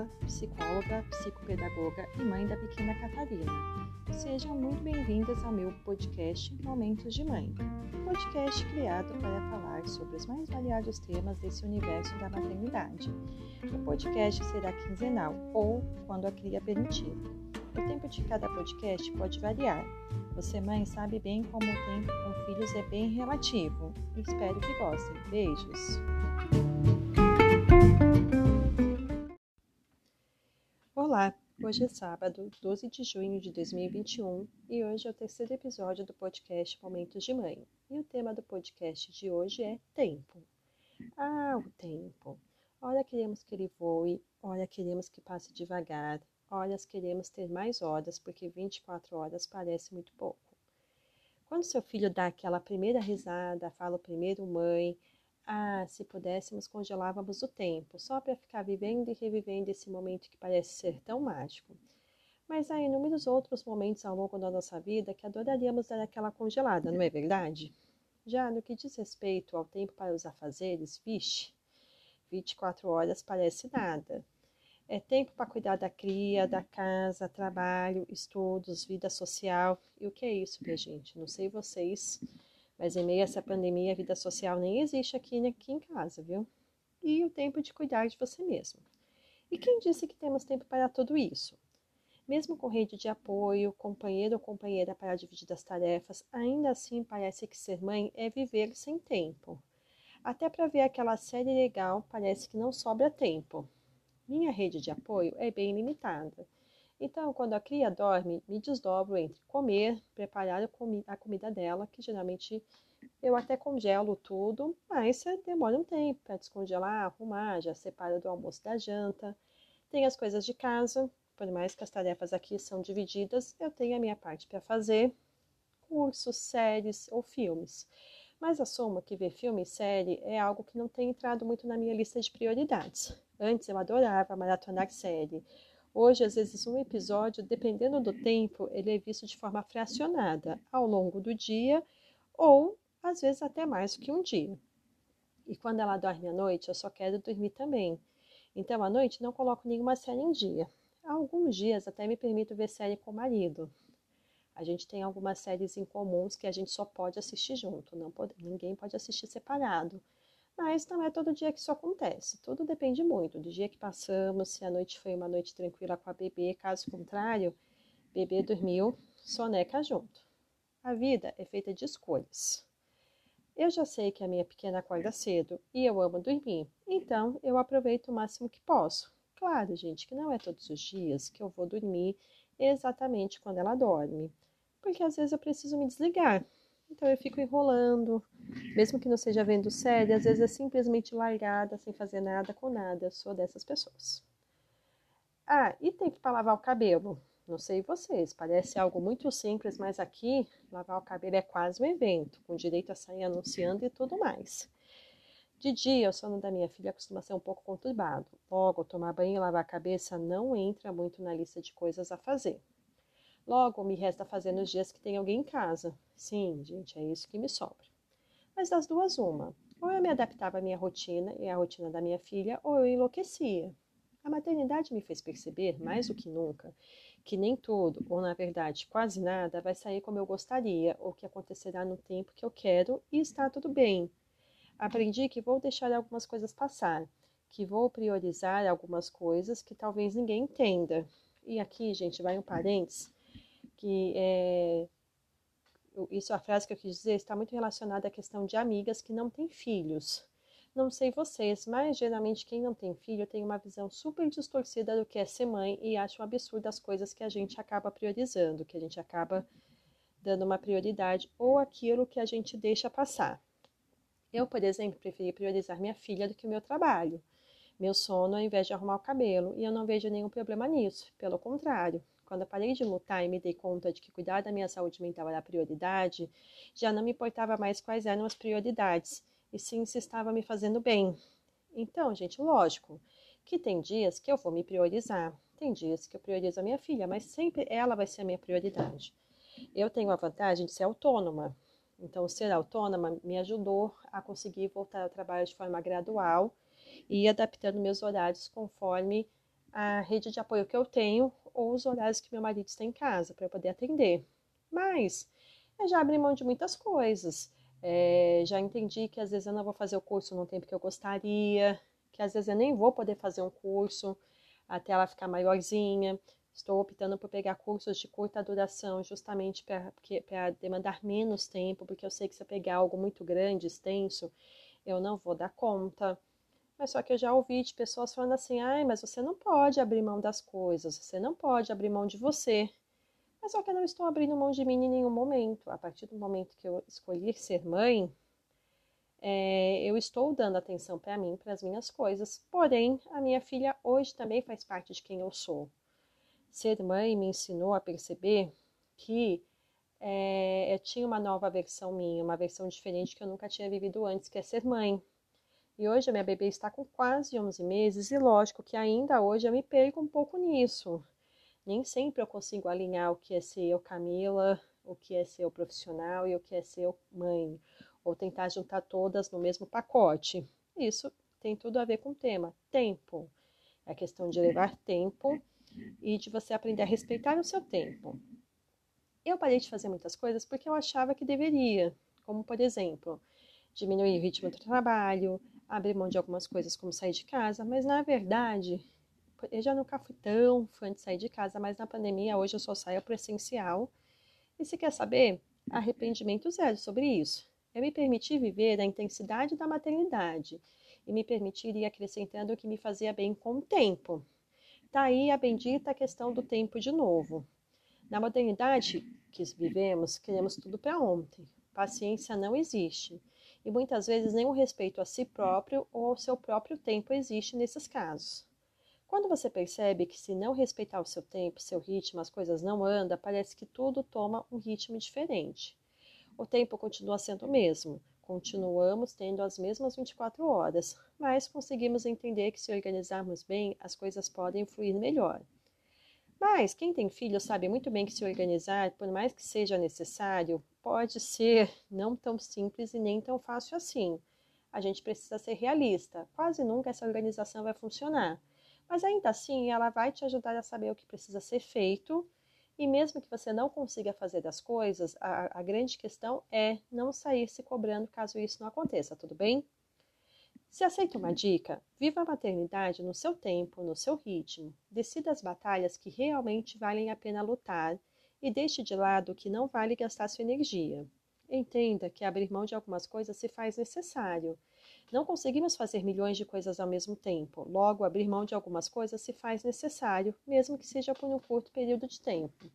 Camila, psicóloga, psicopedagoga e mãe da pequena Catarina. Sejam muito bem-vindas ao meu podcast Momentos de Mãe, um podcast criado para falar sobre os mais variados temas desse universo da maternidade. O podcast será quinzenal ou quando a cria permitir. O tempo de cada podcast pode variar. Você, mãe, sabe bem como o tempo com filhos é bem relativo. Espero que gostem. Beijos! Hoje é sábado, 12 de junho de 2021 e hoje é o terceiro episódio do podcast Momentos de Mãe. E o tema do podcast de hoje é tempo. Ah, o tempo. Ora queremos que ele voe, ora queremos que passe devagar, ora queremos ter mais horas porque 24 horas parece muito pouco. Quando seu filho dá aquela primeira risada, fala o primeiro mãe, ah, se pudéssemos, congelávamos o tempo, só para ficar vivendo e revivendo esse momento que parece ser tão mágico. Mas há inúmeros outros momentos ao longo da nossa vida que adoraríamos dar aquela congelada, não é verdade? Já no que diz respeito ao tempo para os afazeres, vixe, 24 horas parece nada. É tempo para cuidar da cria, da casa, trabalho, estudos, vida social. E o que é isso, minha gente? Não sei vocês, mas em meio a essa pandemia, a vida social nem existe aqui, aqui em casa, viu? E o tempo de cuidar de você mesmo. E quem disse que temos tempo para tudo isso? Mesmo com rede de apoio, companheiro ou companheira para dividir as tarefas, ainda assim parece que ser mãe é viver sem tempo. Até para ver aquela série legal, parece que não sobra tempo. Minha rede de apoio é bem limitada então, quando a cria dorme, me desdobro entre comer, preparar a comida dela, que geralmente eu até congelo tudo, mas demora um tempo para descongelar, arrumar, já separa do almoço da janta. Tem as coisas de casa, por mais que as tarefas aqui são divididas, eu tenho a minha parte para fazer, cursos, séries ou filmes. Mas assumo que ver filme e série é algo que não tem entrado muito na minha lista de prioridades. Antes eu adorava maratonar série, Hoje, às vezes, um episódio, dependendo do tempo, ele é visto de forma fracionada ao longo do dia ou às vezes até mais que um dia. E quando ela dorme à noite, eu só quero dormir também. Então, à noite, não coloco nenhuma série em dia. Alguns dias até me permito ver série com o marido. A gente tem algumas séries em comuns que a gente só pode assistir junto, não pode, ninguém pode assistir separado. Mas não é todo dia que isso acontece. Tudo depende muito do dia que passamos, se a noite foi uma noite tranquila com a bebê. Caso contrário, bebê dormiu, soneca junto. A vida é feita de escolhas. Eu já sei que a minha pequena acorda cedo e eu amo dormir, então eu aproveito o máximo que posso. Claro, gente, que não é todos os dias que eu vou dormir exatamente quando ela dorme, porque às vezes eu preciso me desligar. Então eu fico enrolando, mesmo que não seja vendo série, às vezes é simplesmente largada, sem fazer nada com nada. Eu sou dessas pessoas. Ah, e tempo para lavar o cabelo? Não sei vocês, parece algo muito simples, mas aqui lavar o cabelo é quase um evento, com direito a sair anunciando e tudo mais. De dia, o sono da minha filha costuma ser um pouco conturbado. Logo, tomar banho e lavar a cabeça não entra muito na lista de coisas a fazer. Logo, me resta fazer nos dias que tem alguém em casa. Sim, gente, é isso que me sobra. Mas das duas, uma. Ou eu me adaptava à minha rotina e à rotina da minha filha, ou eu enlouquecia. A maternidade me fez perceber, mais do que nunca, que nem tudo, ou na verdade quase nada, vai sair como eu gostaria, ou que acontecerá no tempo que eu quero e está tudo bem. Aprendi que vou deixar algumas coisas passar, que vou priorizar algumas coisas que talvez ninguém entenda. E aqui, gente, vai um parênteses, que é, isso, a frase que eu quis dizer, está muito relacionada à questão de amigas que não têm filhos. Não sei vocês, mas geralmente quem não tem filho tem uma visão super distorcida do que é ser mãe e acha um absurdo as coisas que a gente acaba priorizando, que a gente acaba dando uma prioridade ou aquilo que a gente deixa passar. Eu, por exemplo, preferi priorizar minha filha do que o meu trabalho, meu sono ao invés de arrumar o cabelo, e eu não vejo nenhum problema nisso. Pelo contrário, quando parei de lutar e me dei conta de que cuidar da minha saúde mental era prioridade, já não me importava mais quais eram as prioridades, e sim se estava me fazendo bem. Então, gente, lógico que tem dias que eu vou me priorizar, tem dias que eu priorizo a minha filha, mas sempre ela vai ser a minha prioridade. Eu tenho a vantagem de ser autônoma, então ser autônoma me ajudou a conseguir voltar ao trabalho de forma gradual e adaptando meus horários conforme a rede de apoio que eu tenho ou os horários que meu marido está em casa para eu poder atender. Mas eu já abri mão de muitas coisas. É, já entendi que às vezes eu não vou fazer o curso no tempo que eu gostaria, que às vezes eu nem vou poder fazer um curso até ela ficar maiorzinha. Estou optando por pegar cursos de curta duração, justamente para demandar menos tempo, porque eu sei que se eu pegar algo muito grande, extenso, eu não vou dar conta. Mas só que eu já ouvi de pessoas falando assim: ai, mas você não pode abrir mão das coisas, você não pode abrir mão de você. Mas só que eu não estou abrindo mão de mim em nenhum momento. A partir do momento que eu escolhi ser mãe, é, eu estou dando atenção para mim, para as minhas coisas. Porém, a minha filha hoje também faz parte de quem eu sou. Ser mãe me ensinou a perceber que é, eu tinha uma nova versão minha, uma versão diferente que eu nunca tinha vivido antes, que é ser mãe. E hoje a minha bebê está com quase 11 meses, e lógico que ainda hoje eu me perco um pouco nisso. Nem sempre eu consigo alinhar o que é ser eu Camila, o que é ser eu profissional e o que é ser eu mãe, ou tentar juntar todas no mesmo pacote. Isso tem tudo a ver com o tema tempo. É a questão de levar tempo e de você aprender a respeitar o seu tempo. Eu parei de fazer muitas coisas porque eu achava que deveria, como por exemplo, diminuir o ritmo do trabalho, abrir mão de algumas coisas como sair de casa, mas na verdade eu já nunca fui tão fã de sair de casa, mas na pandemia hoje eu só saio para essencial. E se quer saber, arrependimento zero sobre isso. Eu me permiti viver a intensidade da maternidade e me permitir ir acrescentando o que me fazia bem com o tempo. Tá aí a bendita questão do tempo de novo. Na modernidade que vivemos, queremos tudo para ontem. Paciência não existe. E muitas vezes o respeito a si próprio ou ao seu próprio tempo existe nesses casos. Quando você percebe que se não respeitar o seu tempo, seu ritmo, as coisas não andam, parece que tudo toma um ritmo diferente. O tempo continua sendo o mesmo, continuamos tendo as mesmas 24 horas, mas conseguimos entender que se organizarmos bem, as coisas podem fluir melhor. Mas quem tem filho sabe muito bem que se organizar, por mais que seja necessário, pode ser não tão simples e nem tão fácil assim. A gente precisa ser realista. Quase nunca essa organização vai funcionar. Mas ainda assim, ela vai te ajudar a saber o que precisa ser feito e mesmo que você não consiga fazer das coisas, a, a grande questão é não sair se cobrando caso isso não aconteça, tudo bem? Se aceita uma dica, viva a maternidade no seu tempo, no seu ritmo. Decida as batalhas que realmente valem a pena lutar e deixe de lado que não vale gastar sua energia. Entenda que abrir mão de algumas coisas se faz necessário não conseguimos fazer milhões de coisas ao mesmo tempo, logo, abrir mão de algumas coisas se faz necessário, mesmo que seja por um curto período de tempo.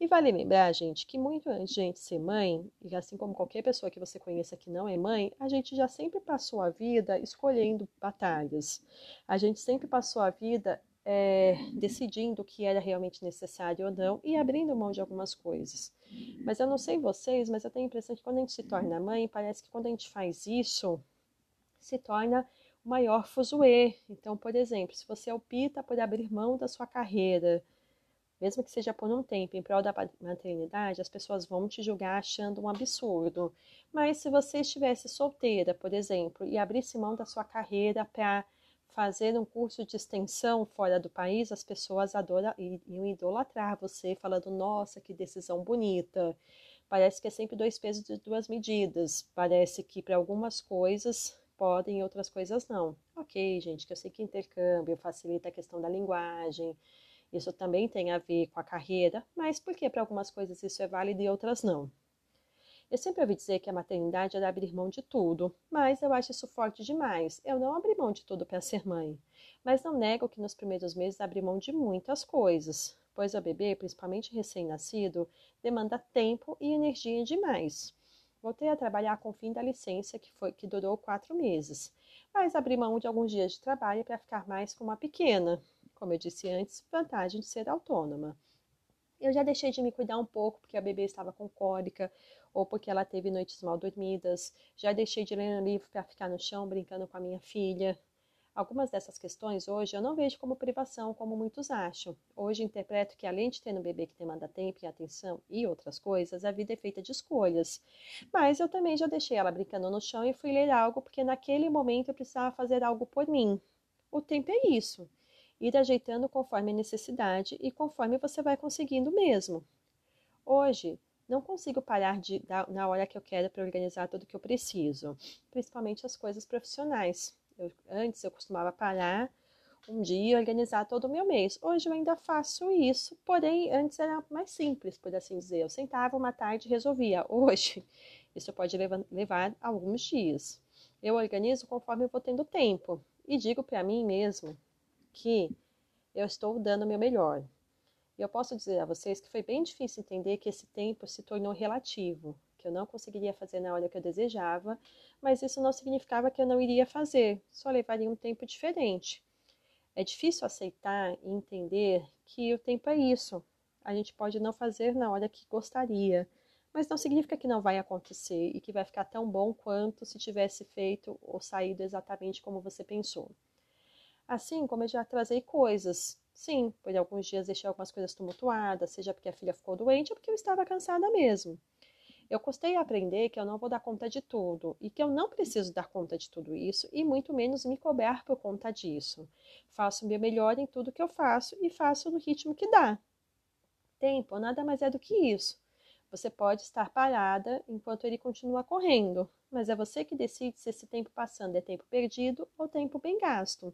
E vale lembrar, gente, que muito antes de gente ser mãe, e assim como qualquer pessoa que você conheça que não é mãe, a gente já sempre passou a vida escolhendo batalhas. A gente sempre passou a vida é, decidindo o que era realmente necessário ou não e abrindo mão de algumas coisas. Mas eu não sei vocês, mas eu tenho a impressão que quando a gente se torna mãe, parece que quando a gente faz isso, se torna o maior fuzuê. Então, por exemplo, se você opta por abrir mão da sua carreira, mesmo que seja por um tempo, em prol da maternidade, as pessoas vão te julgar achando um absurdo. Mas se você estivesse solteira, por exemplo, e abrisse mão da sua carreira para fazer um curso de extensão fora do país, as pessoas adoram, iam idolatrar você, falando: nossa, que decisão bonita. Parece que é sempre dois pesos e duas medidas. Parece que para algumas coisas podem e outras coisas não. Ok, gente, que eu sei que intercâmbio facilita a questão da linguagem, isso também tem a ver com a carreira, mas por que para algumas coisas isso é válido e outras não? Eu sempre ouvi dizer que a maternidade era abrir mão de tudo, mas eu acho isso forte demais. Eu não abri mão de tudo para ser mãe, mas não nego que nos primeiros meses abri mão de muitas coisas, pois o bebê, principalmente recém-nascido, demanda tempo e energia demais. Voltei a trabalhar com o fim da licença, que, foi, que durou quatro meses, mas abri mão de alguns dias de trabalho para ficar mais com uma pequena. Como eu disse antes, vantagem de ser autônoma. Eu já deixei de me cuidar um pouco porque a bebê estava com cólica ou porque ela teve noites mal dormidas. Já deixei de ler um livro para ficar no chão brincando com a minha filha. Algumas dessas questões hoje eu não vejo como privação, como muitos acham. Hoje interpreto que além de ter um bebê que demanda tempo e atenção e outras coisas, a vida é feita de escolhas. Mas eu também já deixei ela brincando no chão e fui ler algo porque naquele momento eu precisava fazer algo por mim. O tempo é isso. ir ajeitando conforme a necessidade e conforme você vai conseguindo mesmo. Hoje, não consigo parar de na hora que eu quero para organizar tudo que eu preciso, principalmente as coisas profissionais. Eu, antes eu costumava parar um dia organizar todo o meu mês. Hoje eu ainda faço isso, porém antes era mais simples, por assim dizer. Eu sentava uma tarde e resolvia. Hoje isso pode levar, levar alguns dias. Eu organizo conforme eu vou tendo tempo e digo para mim mesmo que eu estou dando o meu melhor. E eu posso dizer a vocês que foi bem difícil entender que esse tempo se tornou relativo, que eu não conseguiria fazer na hora que eu desejava, mas isso não significava que eu não iria fazer, só levaria um tempo diferente. É difícil aceitar e entender que o tempo é isso. A gente pode não fazer na hora que gostaria, mas não significa que não vai acontecer e que vai ficar tão bom quanto se tivesse feito ou saído exatamente como você pensou. Assim como eu já trazei coisas Sim, por alguns dias deixei algumas coisas tumultuadas, seja porque a filha ficou doente ou porque eu estava cansada mesmo. Eu custei aprender que eu não vou dar conta de tudo e que eu não preciso dar conta de tudo isso e muito menos me cobrar por conta disso. Faço o meu melhor em tudo que eu faço e faço no ritmo que dá. Tempo nada mais é do que isso. Você pode estar parada enquanto ele continua correndo, mas é você que decide se esse tempo passando é tempo perdido ou tempo bem gasto.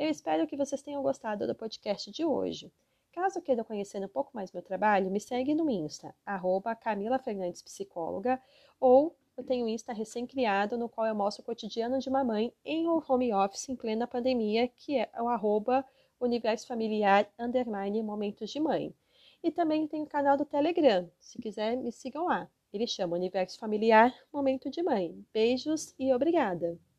Eu espero que vocês tenham gostado do podcast de hoje. Caso queiram conhecer um pouco mais meu trabalho, me segue no Insta, arroba Camila Fernandes Psicóloga, ou eu tenho um Insta recém-criado, no qual eu mostro o cotidiano de uma mãe em home office em plena pandemia, que é o arroba Universo Familiar Underline Momentos de Mãe. E também tem o canal do Telegram, se quiser me sigam lá. Ele chama Universo Familiar Momento de Mãe. Beijos e obrigada!